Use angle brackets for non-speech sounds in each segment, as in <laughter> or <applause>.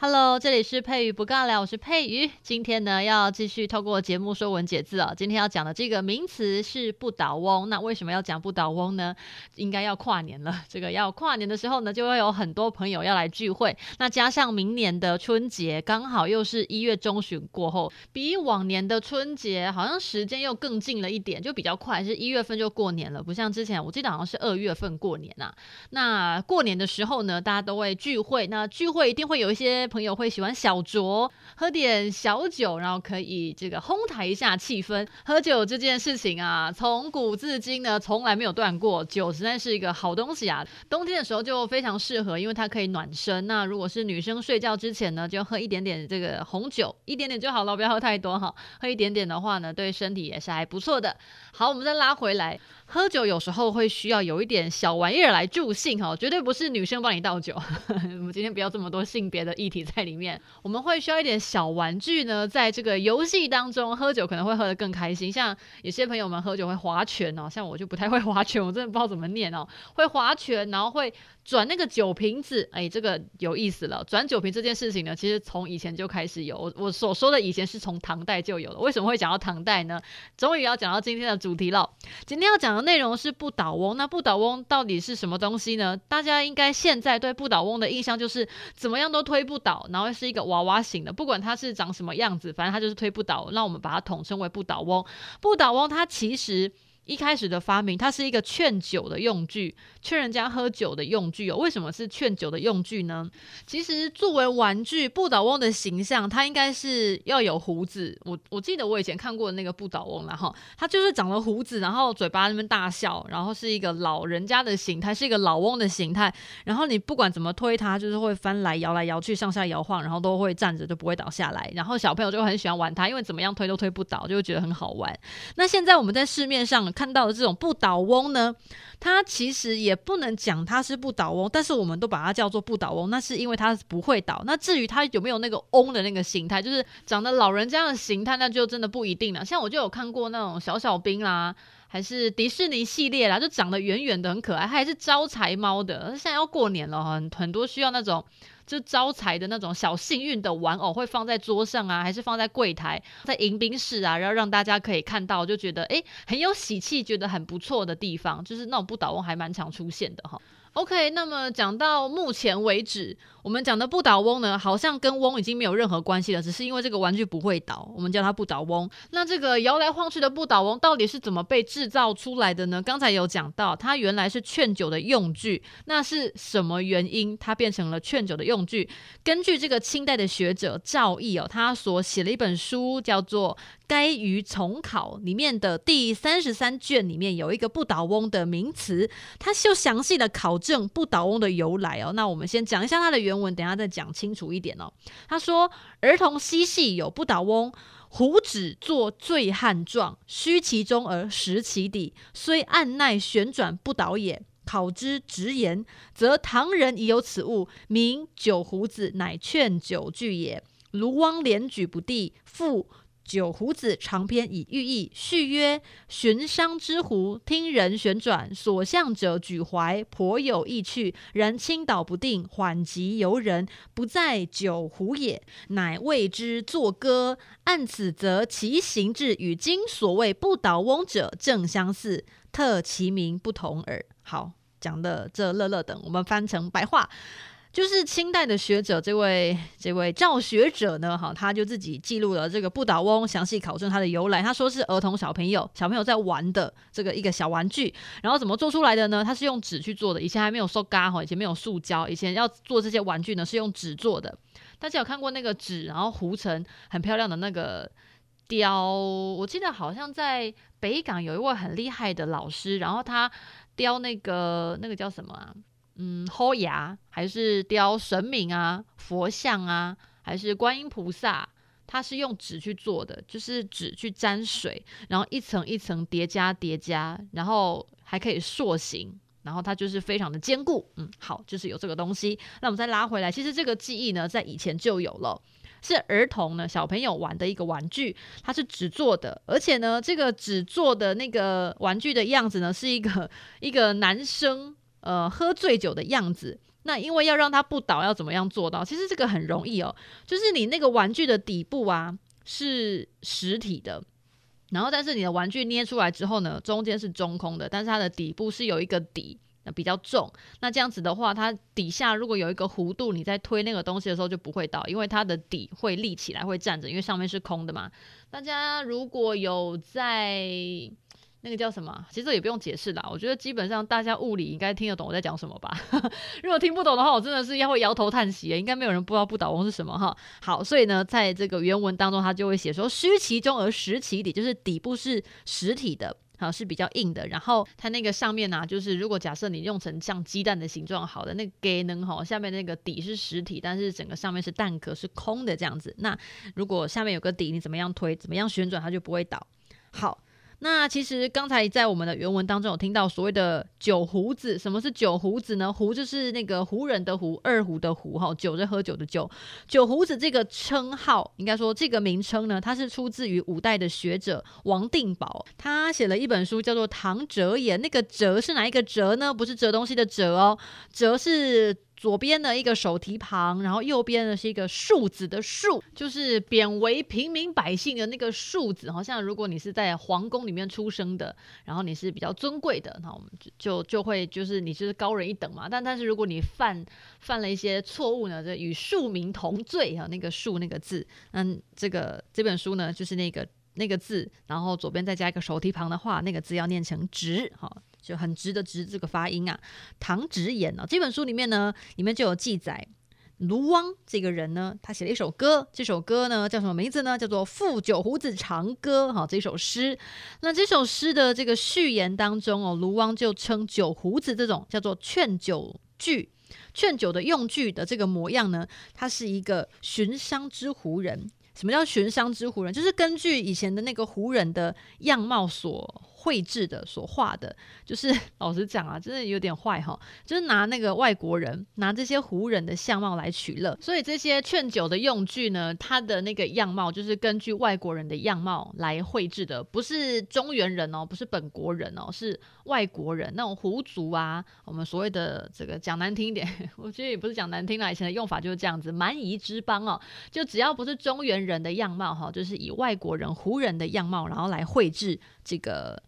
Hello，这里是佩瑜不尬聊，我是佩瑜。今天呢，要继续透过节目说文解字啊。今天要讲的这个名词是不倒翁。那为什么要讲不倒翁呢？应该要跨年了。<laughs> 这个要跨年的时候呢，就会有很多朋友要来聚会。那加上明年的春节刚好又是一月中旬过后，比往年的春节好像时间又更近了一点，就比较快，是一月份就过年了。不像之前，我记得好像是二月份过年啊。那过年的时候呢，大家都会聚会。那聚会一定会有一些。朋友会喜欢小酌，喝点小酒，然后可以这个烘抬一下气氛。喝酒这件事情啊，从古至今呢，从来没有断过。酒实在是一个好东西啊，冬天的时候就非常适合，因为它可以暖身。那如果是女生睡觉之前呢，就喝一点点这个红酒，一点点就好了，不要喝太多哈。喝一点点的话呢，对身体也是还不错的。好，我们再拉回来。喝酒有时候会需要有一点小玩意儿来助兴哈，绝对不是女生帮你倒酒。<laughs> 我们今天不要这么多性别的议题在里面，我们会需要一点小玩具呢，在这个游戏当中喝酒可能会喝得更开心。像有些朋友们喝酒会划拳哦，像我就不太会划拳，我真的不知道怎么念哦。会划拳，然后会转那个酒瓶子，哎，这个有意思了。转酒瓶这件事情呢，其实从以前就开始有。我我所说的以前是从唐代就有了。为什么会讲到唐代呢？终于要讲到今天的主题了。今天要讲的。内容是不倒翁，那不倒翁到底是什么东西呢？大家应该现在对不倒翁的印象就是怎么样都推不倒，然后是一个娃娃型的，不管它是长什么样子，反正它就是推不倒。那我们把它统称为不倒翁。不倒翁它其实。一开始的发明，它是一个劝酒的用具，劝人家喝酒的用具哦。为什么是劝酒的用具呢？其实作为玩具，不倒翁的形象，它应该是要有胡子。我我记得我以前看过的那个不倒翁了哈，它就是长了胡子，然后嘴巴那边大笑，然后是一个老人家的形态，是一个老翁的形态。然后你不管怎么推它，就是会翻来摇来摇去，上下摇晃，然后都会站着，就不会倒下来。然后小朋友就很喜欢玩它，因为怎么样推都推不倒，就会觉得很好玩。那现在我们在市面上。看到的这种不倒翁呢，它其实也不能讲它是不倒翁，但是我们都把它叫做不倒翁，那是因为它不会倒。那至于它有没有那个翁的那个形态，就是长得老人家的形态，那就真的不一定了。像我就有看过那种小小兵啦，还是迪士尼系列啦，就长得圆圆的很可爱，它还是招财猫的。现在要过年了，很很多需要那种。就招财的那种小幸运的玩偶会放在桌上啊，还是放在柜台，在迎宾室啊，然后让大家可以看到，就觉得诶很有喜气，觉得很不错的地方，就是那种不倒翁还蛮常出现的哈。OK，那么讲到目前为止，我们讲的不倒翁呢，好像跟翁已经没有任何关系了，只是因为这个玩具不会倒，我们叫它不倒翁。那这个摇来晃去的不倒翁到底是怎么被制造出来的呢？刚才有讲到，它原来是劝酒的用具，那是什么原因它变成了劝酒的用具？根据这个清代的学者赵翼哦，他所写了一本书叫做。该于重考里面的第三十三卷里面有一个不倒翁的名词，它就详细的考证不倒翁的由来哦。那我们先讲一下它的原文，等下再讲清楚一点哦。他说：“儿童嬉戏有不倒翁，胡子作醉汉状，虚其中而实其底，虽按捺旋转不倒也。考之直言，则唐人已有此物，名酒胡子，乃劝酒具也。卢汪连举不第，复。”九胡子长篇以寓意，序曰：寻商之壶，听人旋转，所向者举怀，颇有意趣。然倾倒不定，缓急由人，不在酒壶也，乃谓之作歌。按此则其形制与今所谓不倒翁者正相似，特其名不同耳。好，讲的这乐乐等，我们翻成白话。就是清代的学者，这位这位赵学者呢，哈，他就自己记录了这个不倒翁，详细考证它的由来。他说是儿童小朋友小朋友在玩的这个一个小玩具，然后怎么做出来的呢？它是用纸去做的，以前还没有塑胶哈，以前没有塑胶，以前要做这些玩具呢是用纸做的。大家有看过那个纸，然后糊成很漂亮的那个雕？我记得好像在北港有一位很厉害的老师，然后他雕那个那个叫什么啊？嗯，豁牙还是雕神明啊、佛像啊，还是观音菩萨？它是用纸去做的，就是纸去沾水，然后一层一层叠加叠加，然后还可以塑形，然后它就是非常的坚固。嗯，好，就是有这个东西。那我们再拉回来，其实这个技艺呢，在以前就有了，是儿童呢小朋友玩的一个玩具，它是纸做的，而且呢，这个纸做的那个玩具的样子呢，是一个 <laughs> 一个男生。呃，喝醉酒的样子，那因为要让它不倒，要怎么样做到？其实这个很容易哦，就是你那个玩具的底部啊是实体的，然后但是你的玩具捏出来之后呢，中间是中空的，但是它的底部是有一个底。比较重，那这样子的话，它底下如果有一个弧度，你在推那个东西的时候就不会倒，因为它的底会立起来，会站着，因为上面是空的嘛。大家如果有在那个叫什么，其实也不用解释啦，我觉得基本上大家物理应该听得懂我在讲什么吧。<laughs> 如果听不懂的话，我真的是要会摇头叹息，应该没有人不知道不倒翁是什么哈。好，所以呢，在这个原文当中，它就会写说虚其中而实其底，就是底部是实体的。好，是比较硬的，然后它那个上面呢、就是如果假设你用成像鸡蛋的形状，好的，那个给能哈，下面那个底是实体，但是整个上面是蛋壳是空的这样子。那如果下面有个底，你怎么样推，怎么样旋转，它就不会倒。好。那其实刚才在我们的原文当中有听到所谓的酒胡子，什么是酒胡子呢？胡就是那个胡人的胡，二胡的胡哈，酒是喝酒的酒。酒胡子这个称号，应该说这个名称呢，它是出自于五代的学者王定保，他写了一本书叫做《唐折言》，那个折是哪一个折呢？不是折东西的折哦，折是。左边的一个手提旁，然后右边的是一个庶子的庶，就是贬为平民百姓的那个庶子。好像如果你是在皇宫里面出生的，然后你是比较尊贵的，那我们就就就会就是你就是高人一等嘛。但但是如果你犯犯了一些错误呢，就与庶民同罪啊。那个庶那个字，嗯，这个这本书呢就是那个那个字，然后左边再加一个手提旁的话，那个字要念成直，好。就很直的直这个发音啊，唐直言呢，这本书里面呢，里面就有记载，卢汪这个人呢，他写了一首歌，这首歌呢叫什么名字呢？叫做《赋酒胡子长歌》哈，这首诗。那这首诗的这个序言当中哦，卢汪就称酒胡子这种叫做劝酒具、劝酒的用具的这个模样呢，他是一个寻商之胡人。什么叫寻商之胡人？就是根据以前的那个胡人的样貌所。绘制的所画的，就是 <laughs> 老实讲啊，真的有点坏哈，就是拿那个外国人拿这些胡人的相貌来取乐，所以这些劝酒的用具呢，它的那个样貌就是根据外国人的样貌来绘制的，不是中原人哦，不是本国人哦，是外国人那种胡族啊，我们所谓的这个讲难听一点，<laughs> 我觉得也不是讲难听啦，以前的用法就是这样子，蛮夷之邦哦，就只要不是中原人的样貌哈，就是以外国人胡人的样貌，然后来绘制这个。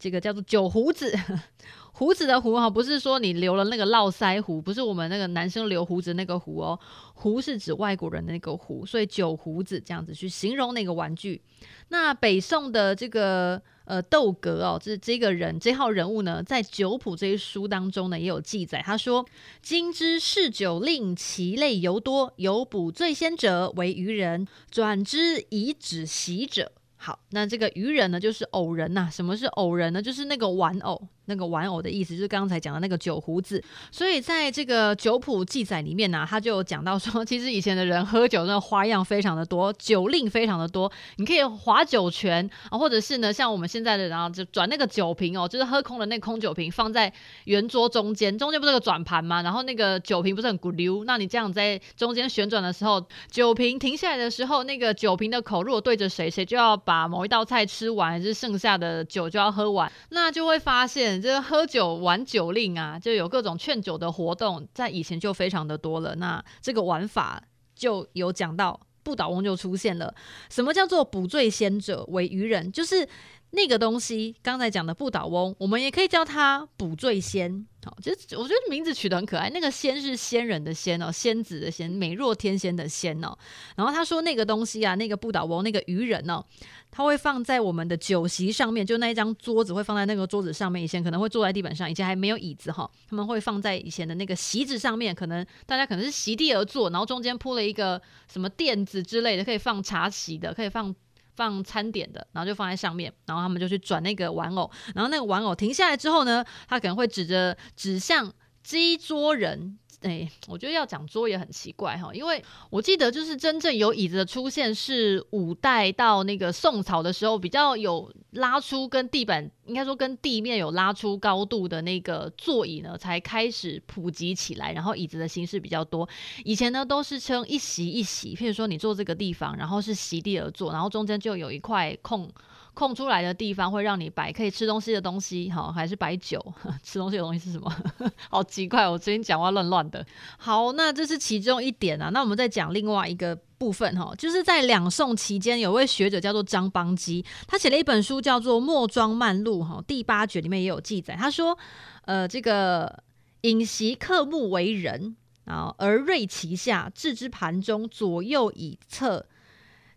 这个叫做酒胡子，<laughs> 胡子的胡哈，不是说你留了那个络腮胡，不是我们那个男生留胡子那个胡哦，胡是指外国人的那个胡，所以酒胡子这样子去形容那个玩具。那北宋的这个呃窦格哦，这这个人这号人物呢，在《酒谱》这一书当中呢也有记载，他说：“今之试酒令，其类尤多，有补醉仙者为渔人，转之以止席者。”好，那这个愚人呢，就是偶人呐、什么是偶人呢？就是那个玩偶。那个玩偶的意思就是刚才讲的那个酒壶子，所以在这个酒谱记载里面呢、啊，他就讲到说，<laughs> 其实以前的人喝酒那花样非常的多，酒令非常的多。你可以划酒泉啊，或者是呢，像我们现在的人啊，就转那个酒瓶哦，就是喝空的那空酒瓶放在圆桌中间，中间不是个转盘吗？然后那个酒瓶不是很咕溜，那你这样在中间旋转的时候，酒瓶停下来的时候，那个酒瓶的口如果对着谁，谁就要把某一道菜吃完，还是剩下的酒就要喝完，那就会发现。这喝酒玩酒令啊，就有各种劝酒的活动，在以前就非常的多了。那这个玩法就有讲到，不倒翁就出现了。什么叫做补醉仙者为愚人？就是那个东西，刚才讲的不倒翁，我们也可以叫它补醉仙。好，其实我觉得名字取得很可爱。那个仙是仙人的仙哦，仙子的仙，美若天仙的仙哦。然后他说那个东西啊，那个不倒翁，那个鱼人哦，他会放在我们的酒席上面，就那一张桌子会放在那个桌子上面。以前可能会坐在地板上，以前还没有椅子哈，他们会放在以前的那个席子上面。可能大家可能是席地而坐，然后中间铺了一个什么垫子之类的，可以放茶席的，可以放。放餐点的，然后就放在上面，然后他们就去转那个玩偶，然后那个玩偶停下来之后呢，他可能会指着指向鸡桌人。哎，我觉得要讲桌也很奇怪哈，因为我记得就是真正有椅子的出现是五代到那个宋朝的时候，比较有拉出跟地板应该说跟地面有拉出高度的那个座椅呢，才开始普及起来，然后椅子的形式比较多。以前呢都是称一席一席，譬如说你坐这个地方，然后是席地而坐，然后中间就有一块空。空出来的地方会让你摆可以吃东西的东西，好，还是摆酒？<laughs> 吃东西的东西是什么？<laughs> 好奇怪，我最近讲话乱乱的。好，那这是其中一点啊。那我们再讲另外一个部分哈，就是在两宋期间，有位学者叫做张邦基，他写了一本书叫做《墨庄漫录》哈，第八卷里面也有记载，他说，呃，这个饮席客目为人。然后而锐其下，置之盘中，左右以侧，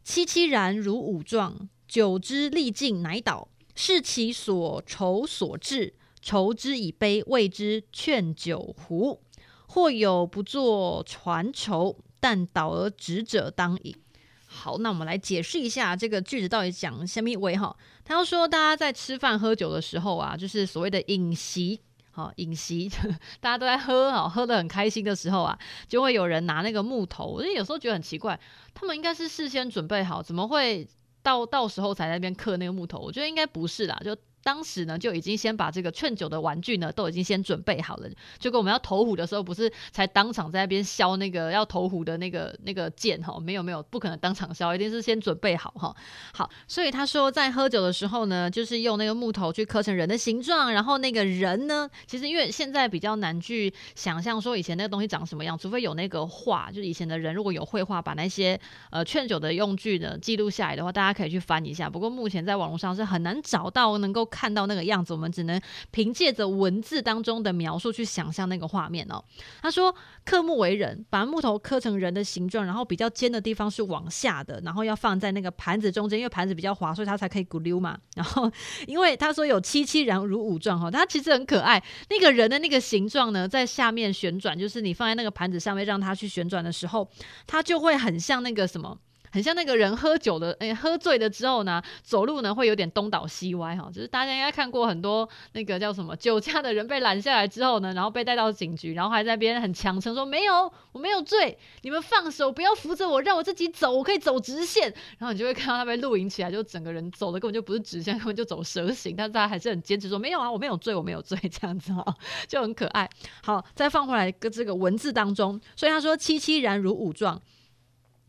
凄凄然如舞状。久之力尽，乃倒。视其所愁所置，筹之以杯，谓之劝酒壶。或有不作传愁，但倒而止者当饮。好，那我们来解释一下这个句子到底讲什么意味哈？他要说，大家在吃饭喝酒的时候啊，就是所谓的饮席。好，饮席，<laughs> 大家都在喝，好，喝得很开心的时候啊，就会有人拿那个木头。我有时候觉得很奇怪，他们应该是事先准备好，怎么会到到时候才在那边刻那个木头？我觉得应该不是啦，就。当时呢，就已经先把这个劝酒的玩具呢，都已经先准备好了。就跟我们要投壶的时候，不是才当场在那边削那个要投壶的那个那个剑哈？没有没有，不可能当场削，一定是先准备好哈。好，所以他说在喝酒的时候呢，就是用那个木头去刻成人的形状，然后那个人呢，其实因为现在比较难去想象说以前那个东西长什么样，除非有那个画，就是以前的人如果有绘画，把那些呃劝酒的用具呢记录下来的话，大家可以去翻一下。不过目前在网络上是很难找到能够。看到那个样子，我们只能凭借着文字当中的描述去想象那个画面哦。他说：“刻木为人，把木头刻成人的形状，然后比较尖的地方是往下的，然后要放在那个盘子中间，因为盘子比较滑，所以它才可以咕溜嘛。然后，因为他说有凄凄然如舞状哈，它其实很可爱。那个人的那个形状呢，在下面旋转，就是你放在那个盘子上面让它去旋转的时候，它就会很像那个什么。”很像那个人喝酒的，诶、喝醉了之后呢，走路呢会有点东倒西歪哈，就是大家应该看过很多那个叫什么酒驾的人被拦下来之后呢，然后被带到警局，然后还在边很强撑说没有，我没有醉，你们放手，不要扶着我，让我自己走，我可以走直线。然后你就会看到他被录影起来，就整个人走的根本就不是直线，根本就走蛇形，但是他还是很坚持说没有啊，我没有醉，我没有醉，这样子哈，<laughs> 就很可爱。好，再放回来个这个文字当中，所以他说凄凄然如舞状。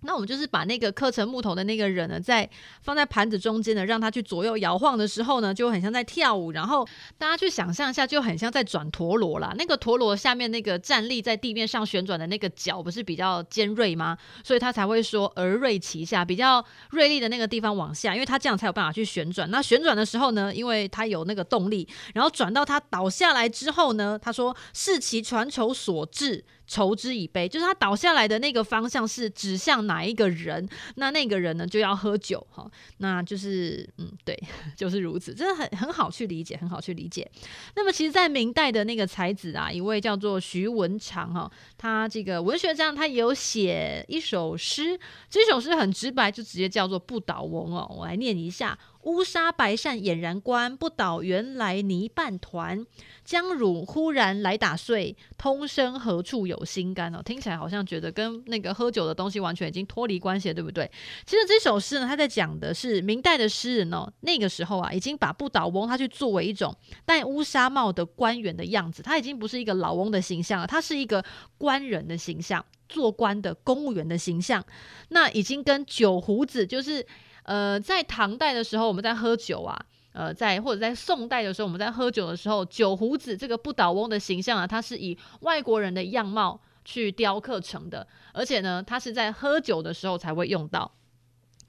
那我们就是把那个刻成木头的那个人呢，在放在盘子中间呢，让他去左右摇晃的时候呢，就很像在跳舞。然后大家去想象一下，就很像在转陀螺啦。那个陀螺下面那个站立在地面上旋转的那个角，不是比较尖锐吗？所以他才会说而锐其下，比较锐利的那个地方往下，因为他这样才有办法去旋转。那旋转的时候呢，因为他有那个动力，然后转到他倒下来之后呢，他说视其传球所致。筹之以杯，就是他倒下来的那个方向是指向哪一个人，那那个人呢就要喝酒哈，那就是嗯对，<laughs> 就是如此，真的很很好去理解，很好去理解。那么其实，在明代的那个才子啊，一位叫做徐文长哈，他这个文学家他也有写一首诗，这首诗很直白，就直接叫做不倒翁哦，我来念一下。乌纱白扇俨然观，不倒原来泥半团。将汝忽然来打碎，通身何处有心肝哦？听起来好像觉得跟那个喝酒的东西完全已经脱离关系了，对不对？其实这首诗呢，他在讲的是明代的诗人哦，那个时候啊，已经把不倒翁他去作为一种戴乌纱帽的官员的样子，他已经不是一个老翁的形象了，他是一个官人的形象，做官的公务员的形象。那已经跟酒胡子就是。呃，在唐代的时候，我们在喝酒啊，呃，在或者在宋代的时候，我们在喝酒的时候，酒胡子这个不倒翁的形象啊，它是以外国人的样貌去雕刻成的，而且呢，它是在喝酒的时候才会用到。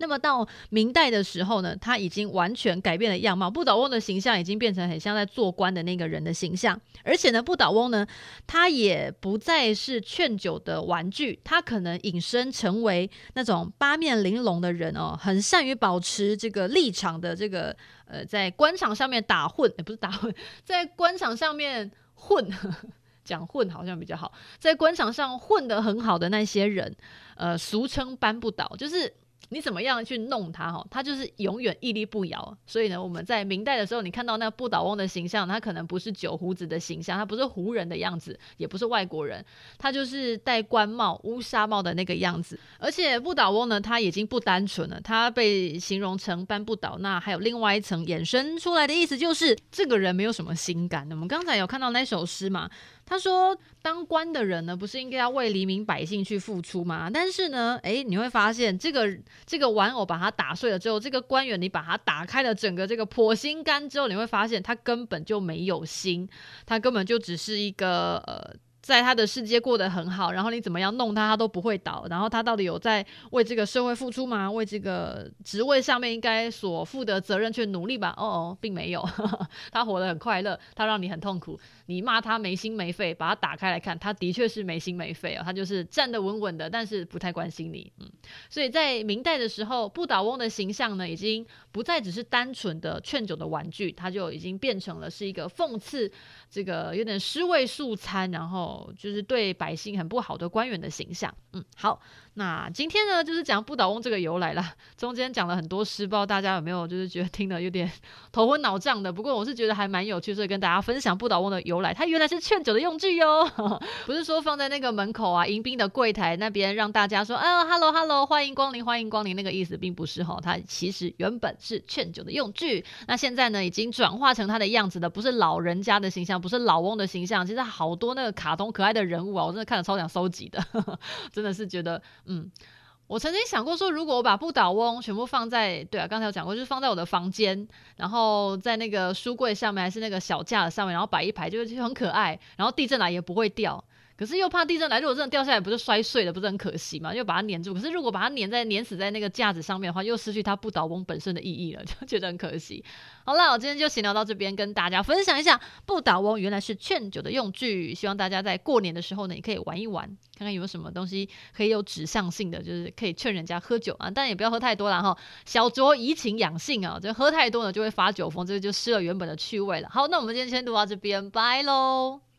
那么到明代的时候呢，他已经完全改变了样貌，不倒翁的形象已经变成很像在做官的那个人的形象，而且呢，不倒翁呢，他也不再是劝酒的玩具，他可能引申成为那种八面玲珑的人哦，很善于保持这个立场的这个呃，在官场上面打混，也不是打混，在官场上面混，<laughs> 讲混好像比较好，在官场上混得很好的那些人，呃，俗称搬不倒，就是。你怎么样去弄它？哈，它就是永远屹立不摇。所以呢，我们在明代的时候，你看到那不倒翁的形象，它可能不是酒壶子的形象，它不是胡人的样子，也不是外国人，它就是戴官帽、乌纱帽的那个样子。而且不倒翁呢，它已经不单纯了，它被形容成搬不倒，那还有另外一层衍生出来的意思，就是这个人没有什么心肝。我们刚才有看到那首诗嘛？他说：“当官的人呢，不是应该要为黎民百姓去付出吗？但是呢，诶，你会发现这个这个玩偶把它打碎了之后，这个官员你把它打开了整个这个破心肝之后，你会发现他根本就没有心，他根本就只是一个呃。”在他的世界过得很好，然后你怎么样弄他，他都不会倒。然后他到底有在为这个社会付出吗？为这个职位上面应该所负的责任去努力吧？哦哦，并没有，<laughs> 他活得很快乐，他让你很痛苦。你骂他没心没肺，把他打开来看，他的确是没心没肺哦，他就是站得稳稳的，但是不太关心你。嗯，所以在明代的时候，不倒翁的形象呢，已经不再只是单纯的劝酒的玩具，他就已经变成了是一个讽刺这个有点尸位素餐，然后。就是对百姓很不好的官员的形象。嗯，好，那今天呢，就是讲不倒翁这个由来啦。中间讲了很多诗，不知道大家有没有就是觉得听得有点 <laughs> 头昏脑胀的？不过我是觉得还蛮有趣，所以跟大家分享不倒翁的由来。它原来是劝酒的用具哟，<laughs> 不是说放在那个门口啊迎宾的柜台那边让大家说，啊，hello hello，欢迎光临欢迎光临那个意思，并不是哈。它其实原本是劝酒的用具。那现在呢，已经转化成它的样子的，不是老人家的形象，不是老翁的形象。其实好多那个卡通。可爱的人物啊，我真的看了超想收集的，<laughs> 真的是觉得，嗯，我曾经想过说，如果我把不倒翁全部放在，对啊，刚才有讲过，就是放在我的房间，然后在那个书柜上面，还是那个小架子上面，然后摆一排，就就很可爱，然后地震来也不会掉。可是又怕地震来，如果真的掉下来，不是摔碎了，不是很可惜吗？又把它粘住。可是如果把它粘在粘死在那个架子上面的话，又失去它不倒翁本身的意义了，就觉得很可惜。好了，我今天就闲聊到这边，跟大家分享一下不倒翁原来是劝酒的用具。希望大家在过年的时候呢，也可以玩一玩，看看有没有什么东西可以有指向性的，就是可以劝人家喝酒啊。但也不要喝太多了哈，小酌怡情养性啊，就喝太多呢就会发酒疯，这个就失了原本的趣味了。好，那我们今天先读到这边，拜喽。